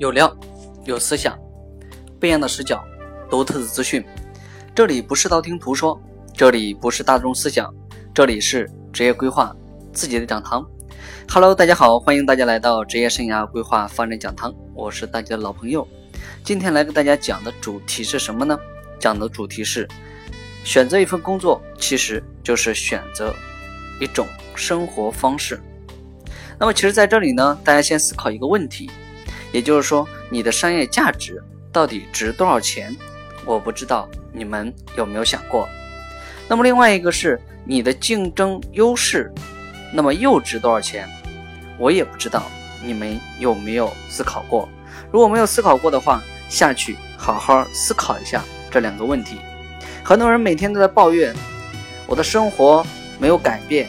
有料，有思想，不一样的视角，独特的资讯。这里不是道听途说，这里不是大众思想，这里是职业规划自己的讲堂。Hello，大家好，欢迎大家来到职业生涯规划发展讲堂，我是大家的老朋友。今天来跟大家讲的主题是什么呢？讲的主题是选择一份工作，其实就是选择一种生活方式。那么，其实在这里呢，大家先思考一个问题。也就是说，你的商业价值到底值多少钱？我不知道你们有没有想过。那么另外一个是你的竞争优势，那么又值多少钱？我也不知道你们有没有思考过。如果没有思考过的话，下去好好思考一下这两个问题。很多人每天都在抱怨我的生活没有改变，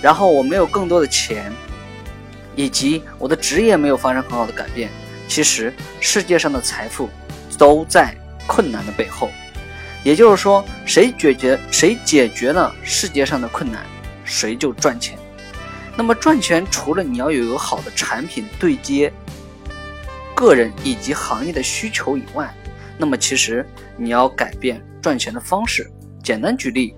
然后我没有更多的钱。以及我的职业没有发生很好的改变，其实世界上的财富都在困难的背后。也就是说，谁解决谁解决了世界上的困难，谁就赚钱。那么赚钱除了你要有一个好的产品对接个人以及行业的需求以外，那么其实你要改变赚钱的方式。简单举例，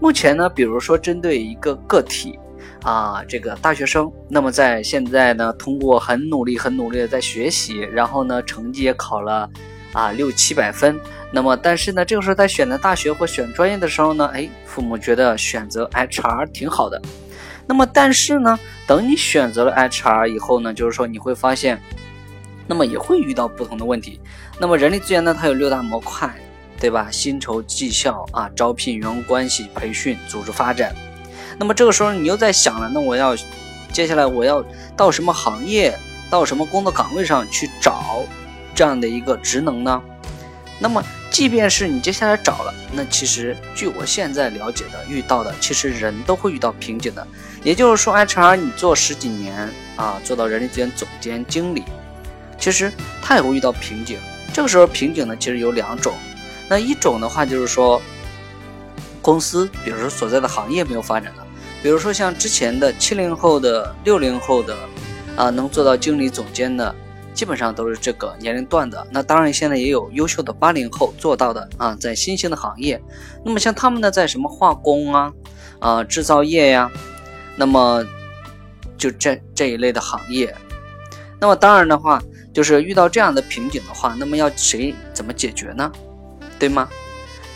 目前呢，比如说针对一个个体。啊，这个大学生，那么在现在呢，通过很努力、很努力的在学习，然后呢，成绩也考了啊六七百分。那么，但是呢，这个时候在选择大学或选专业的时候呢，哎，父母觉得选择 HR 挺好的。那么，但是呢，等你选择了 HR 以后呢，就是说你会发现，那么也会遇到不同的问题。那么，人力资源呢，它有六大模块，对吧？薪酬、绩效啊，招聘、员工关系、培训、组织发展。那么这个时候你又在想了，那我要接下来我要到什么行业，到什么工作岗位上去找这样的一个职能呢？那么即便是你接下来找了，那其实据我现在了解的遇到的，其实人都会遇到瓶颈的。也就是说，HR 你做十几年啊，做到人力资源总监、经理，其实他也会遇到瓶颈。这个时候瓶颈呢，其实有两种。那一种的话就是说，公司比如说所在的行业没有发展了。比如说像之前的七零后的、六零后的，啊，能做到经理、总监的，基本上都是这个年龄段的。那当然，现在也有优秀的八零后做到的啊，在新兴的行业。那么像他们呢，在什么化工啊、啊制造业呀，那么就这这一类的行业。那么当然的话，就是遇到这样的瓶颈的话，那么要谁怎么解决呢？对吗？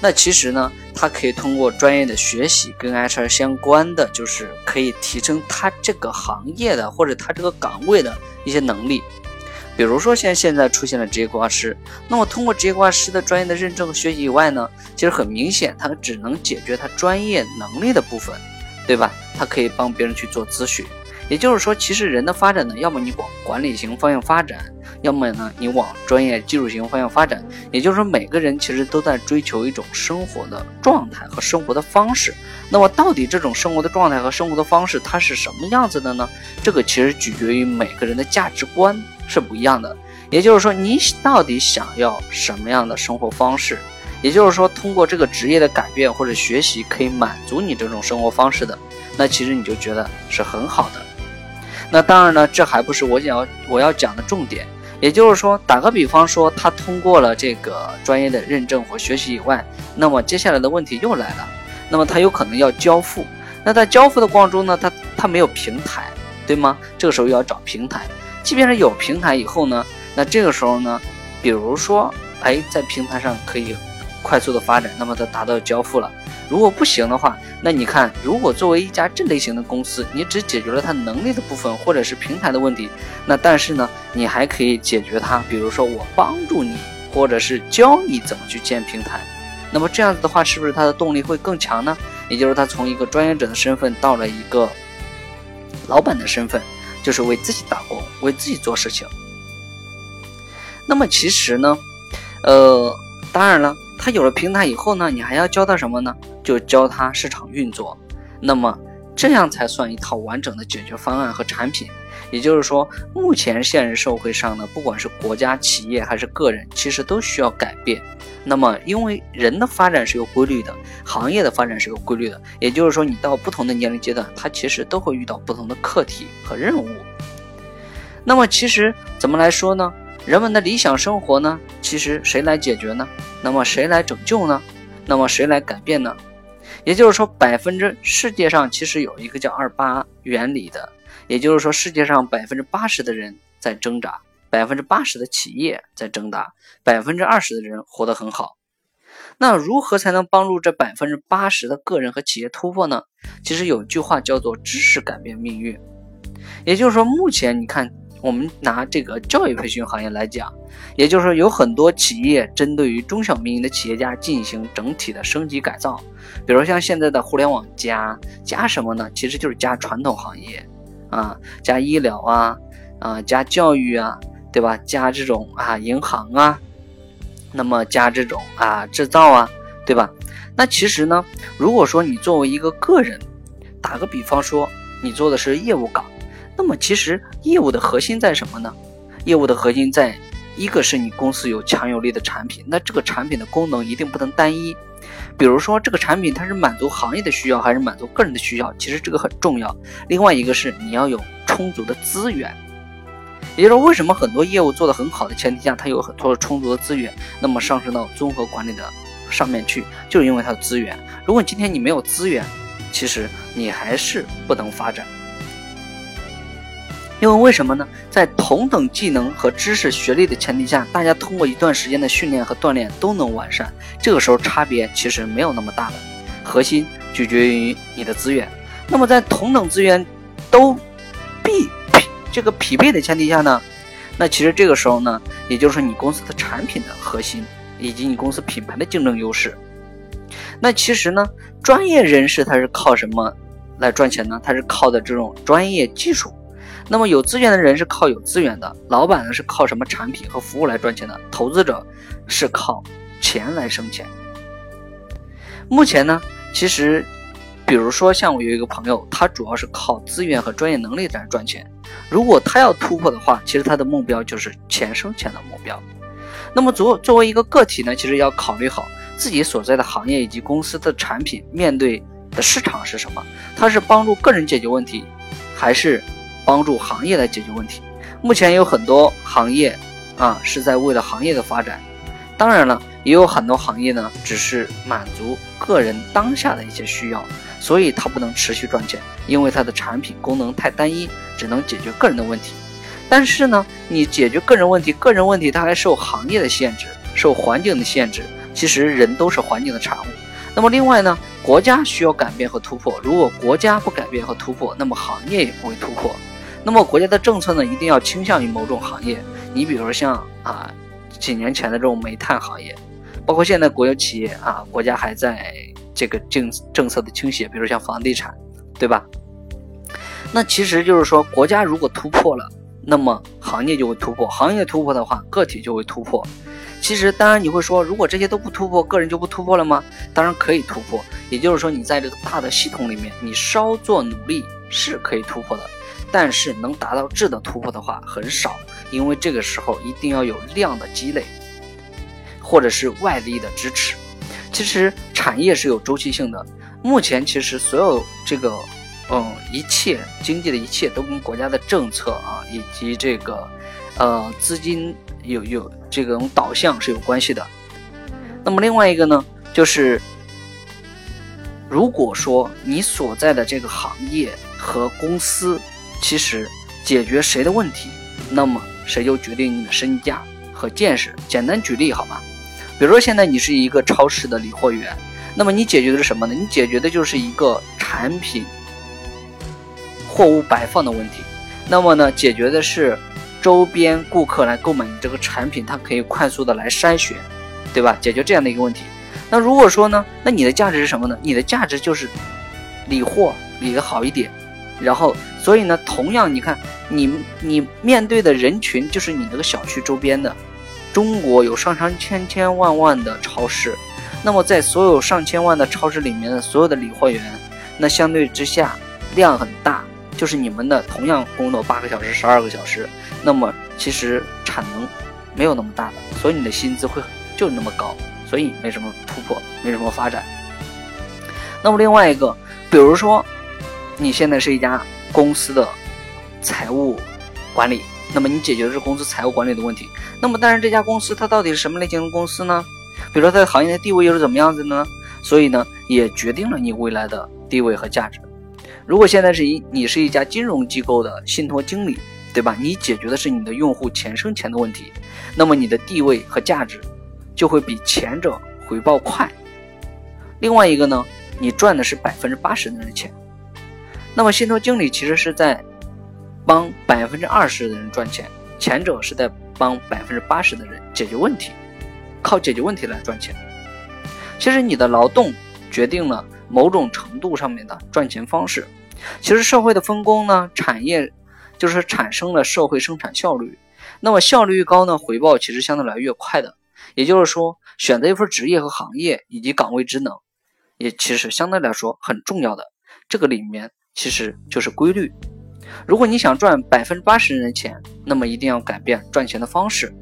那其实呢，他可以通过专业的学习，跟 HR 相关的，就是可以提升他这个行业的或者他这个岗位的一些能力。比如说，像现在出现了职业规划师，那么通过职业规划师的专业的认证和学习以外呢，其实很明显，他只能解决他专业能力的部分，对吧？他可以帮别人去做咨询。也就是说，其实人的发展呢，要么你往管理型方向发展。要么呢，你往专业技术型方向发展，也就是说，每个人其实都在追求一种生活的状态和生活的方式。那么，到底这种生活的状态和生活的方式它是什么样子的呢？这个其实取决于每个人的价值观是不一样的。也就是说，你到底想要什么样的生活方式？也就是说，通过这个职业的改变或者学习可以满足你这种生活方式的，那其实你就觉得是很好的。那当然呢，这还不是我想要我要讲的重点。也就是说，打个比方说，他通过了这个专业的认证或学习以外，那么接下来的问题又来了，那么他有可能要交付。那在交付的过程中呢，他他没有平台，对吗？这个时候要找平台。即便是有平台以后呢，那这个时候呢，比如说，哎，在平台上可以快速的发展，那么他达到交付了。如果不行的话，那你看，如果作为一家这类型的公司，你只解决了它能力的部分，或者是平台的问题，那但是呢，你还可以解决它，比如说我帮助你，或者是教你怎么去建平台，那么这样子的话，是不是它的动力会更强呢？也就是他从一个专业者的身份到了一个老板的身份，就是为自己打工，为自己做事情。那么其实呢，呃，当然了。他有了平台以后呢，你还要教他什么呢？就教他市场运作，那么这样才算一套完整的解决方案和产品。也就是说，目前现实社会上呢，不管是国家、企业还是个人，其实都需要改变。那么，因为人的发展是有规律的，行业的发展是有规律的。也就是说，你到不同的年龄阶段，他其实都会遇到不同的课题和任务。那么，其实怎么来说呢？人们的理想生活呢，其实谁来解决呢？那么谁来拯救呢？那么谁来改变呢？也就是说，百分之世界上其实有一个叫二八原理的，也就是说，世界上百分之八十的人在挣扎，百分之八十的企业在挣扎，百分之二十的人活得很好。那如何才能帮助这百分之八十的个人和企业突破呢？其实有句话叫做“知识改变命运”，也就是说，目前你看。我们拿这个教育培训行业来讲，也就是说，有很多企业针对于中小民营的企业家进行整体的升级改造，比如像现在的互联网加加什么呢？其实就是加传统行业啊，加医疗啊，啊加教育啊，对吧？加这种啊银行啊，那么加这种啊制造啊，对吧？那其实呢，如果说你作为一个个人，打个比方说，你做的是业务岗。那么其实业务的核心在什么呢？业务的核心在一个是你公司有强有力的产品，那这个产品的功能一定不能单一。比如说这个产品它是满足行业的需要还是满足个人的需要，其实这个很重要。另外一个是你要有充足的资源，也就是说为什么很多业务做得很好的前提下，它有很多充足的资源，那么上升到综合管理的上面去，就是因为它的资源。如果今天你没有资源，其实你还是不能发展。因为为什么呢？在同等技能和知识、学历的前提下，大家通过一段时间的训练和锻炼都能完善。这个时候差别其实没有那么大的，核心取决于你的资源。那么在同等资源都必匹这个匹配的前提下呢？那其实这个时候呢，也就是你公司的产品的核心以及你公司品牌的竞争优势。那其实呢，专业人士他是靠什么来赚钱呢？他是靠的这种专业技术。那么有资源的人是靠有资源的，老板呢是靠什么产品和服务来赚钱的？投资者是靠钱来生钱。目前呢，其实，比如说像我有一个朋友，他主要是靠资源和专业能力在赚钱。如果他要突破的话，其实他的目标就是钱生钱的目标。那么作作为一个个体呢，其实要考虑好自己所在的行业以及公司的产品面对的市场是什么？它是帮助个人解决问题，还是？帮助行业来解决问题。目前有很多行业啊是在为了行业的发展，当然了，也有很多行业呢只是满足个人当下的一些需要，所以它不能持续赚钱，因为它的产品功能太单一，只能解决个人的问题。但是呢，你解决个人问题，个人问题它还受行业的限制，受环境的限制。其实人都是环境的产物。那么另外呢，国家需要改变和突破。如果国家不改变和突破，那么行业也不会突破。那么国家的政策呢，一定要倾向于某种行业。你比如说像啊，几年前的这种煤炭行业，包括现在国有企业啊，国家还在这个政政策的倾斜，比如像房地产，对吧？那其实就是说，国家如果突破了，那么行业就会突破；行业突破的话，个体就会突破。其实，当然你会说，如果这些都不突破，个人就不突破了吗？当然可以突破。也就是说，你在这个大的系统里面，你稍作努力是可以突破的。但是能达到质的突破的话很少，因为这个时候一定要有量的积累，或者是外力的支持。其实产业是有周期性的，目前其实所有这个，嗯，一切经济的一切都跟国家的政策啊，以及这个，呃，资金有有这种导向是有关系的。那么另外一个呢，就是如果说你所在的这个行业和公司，其实解决谁的问题，那么谁就决定你的身价和见识。简单举例好吗？比如说现在你是一个超市的理货员，那么你解决的是什么呢？你解决的就是一个产品货物摆放的问题。那么呢，解决的是周边顾客来购买你这个产品，他可以快速的来筛选，对吧？解决这样的一个问题。那如果说呢，那你的价值是什么呢？你的价值就是理货理的好一点。然后，所以呢，同样，你看，你你面对的人群就是你那个小区周边的。中国有上上千千万万的超市，那么在所有上千万的超市里面的所有的理货员，那相对之下量很大，就是你们的同样工作八个小时、十二个小时，那么其实产能没有那么大的，所以你的薪资会就那么高，所以没什么突破，没什么发展。那么另外一个，比如说。你现在是一家公司的财务管理，那么你解决的是公司财务管理的问题。那么，但是这家公司它到底是什么类型的公司呢？比如说它的行业的地位又是怎么样子的呢？所以呢，也决定了你未来的地位和价值。如果现在是一你是一家金融机构的信托经理，对吧？你解决的是你的用户钱生钱的问题，那么你的地位和价值就会比前者回报快。另外一个呢，你赚的是百分之八十的人的钱，那么信托经理其实是在。帮百分之二十的人赚钱，前者是在帮百分之八十的人解决问题，靠解决问题来赚钱。其实你的劳动决定了某种程度上面的赚钱方式。其实社会的分工呢，产业就是产生了社会生产效率。那么效率越高呢，回报其实相对来越快的。也就是说，选择一份职业和行业以及岗位职能，也其实相对来说很重要的。这个里面其实就是规律。如果你想赚百分之八十人的钱，那么一定要改变赚钱的方式，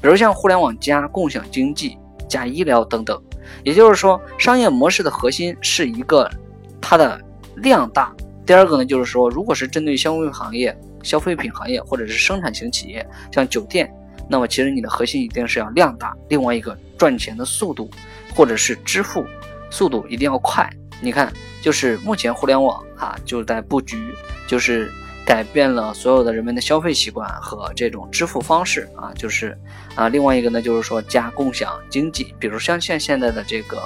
比如像互联网加共享经济加医疗等等。也就是说，商业模式的核心是一个它的量大。第二个呢，就是说，如果是针对消费行业、消费品行业或者是生产型企业，像酒店，那么其实你的核心一定是要量大。另外一个赚钱的速度或者是支付速度一定要快。你看，就是目前互联网啊，就在布局。就是改变了所有的人们的消费习惯和这种支付方式啊，就是啊，另外一个呢，就是说加共享经济，比如像像现在的这个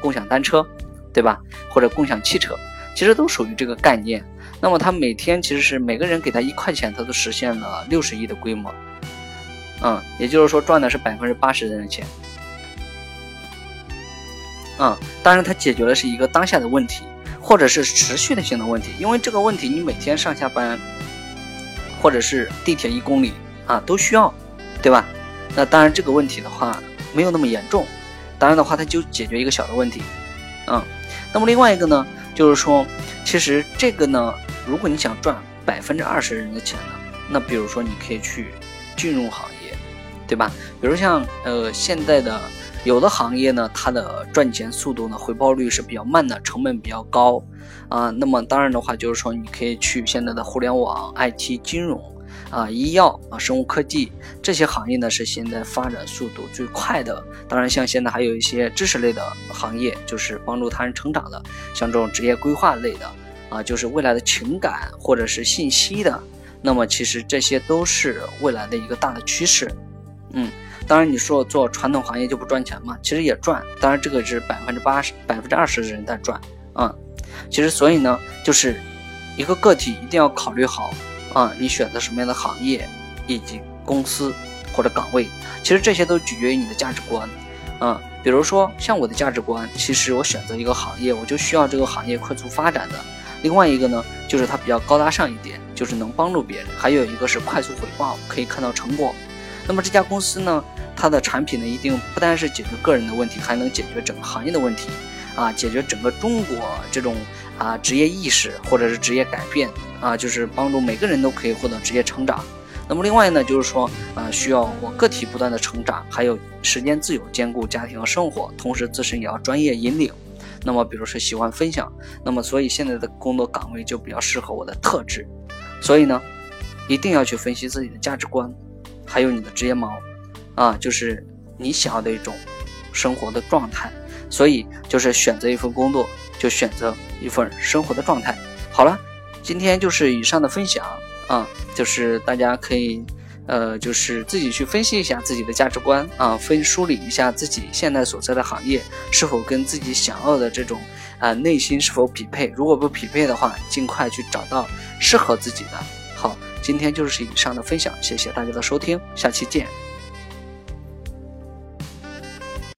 共享单车，对吧？或者共享汽车，其实都属于这个概念。那么他每天其实是每个人给他一块钱，他都实现了六十亿的规模，嗯，也就是说赚的是百分之八十的人钱，嗯，当然它解决的是一个当下的问题。或者是持续的性的问题，因为这个问题你每天上下班，或者是地铁一公里啊都需要，对吧？那当然这个问题的话没有那么严重，当然的话它就解决一个小的问题，嗯。那么另外一个呢，就是说，其实这个呢，如果你想赚百分之二十人的钱呢，那比如说你可以去金融行业，对吧？比如像呃现在的。有的行业呢，它的赚钱速度呢，回报率是比较慢的，成本比较高啊。那么当然的话，就是说你可以去现在的互联网、IT、金融啊、医药啊、生物科技这些行业呢，是现在发展速度最快的。当然，像现在还有一些知识类的行业，就是帮助他人成长的，像这种职业规划类的啊，就是未来的情感或者是信息的。那么其实这些都是未来的一个大的趋势，嗯。当然，你说做传统行业就不赚钱嘛？其实也赚，当然这个是百分之八十、百分之二十的人在赚啊。其实，所以呢，就是一个个体一定要考虑好啊，你选择什么样的行业以及公司或者岗位，其实这些都取决于你的价值观啊。比如说，像我的价值观，其实我选择一个行业，我就需要这个行业快速发展的。另外一个呢，就是它比较高大上一点，就是能帮助别人。还有一个是快速回报，可以看到成果。那么这家公司呢？它的产品呢，一定不单是解决个人的问题，还能解决整个行业的问题，啊，解决整个中国这种啊职业意识或者是职业改变啊，就是帮助每个人都可以获得职业成长。那么另外呢，就是说啊，需要我个体不断的成长，还有时间自由，兼顾家庭和生活，同时自身也要专业引领。那么比如说喜欢分享，那么所以现在的工作岗位就比较适合我的特质。所以呢，一定要去分析自己的价值观，还有你的职业锚。啊，就是你想要的一种生活的状态，所以就是选择一份工作，就选择一份生活的状态。好了，今天就是以上的分享啊，就是大家可以呃，就是自己去分析一下自己的价值观啊，分梳理一下自己现在所在的行业是否跟自己想要的这种啊内心是否匹配。如果不匹配的话，尽快去找到适合自己的。好，今天就是以上的分享，谢谢大家的收听，下期见。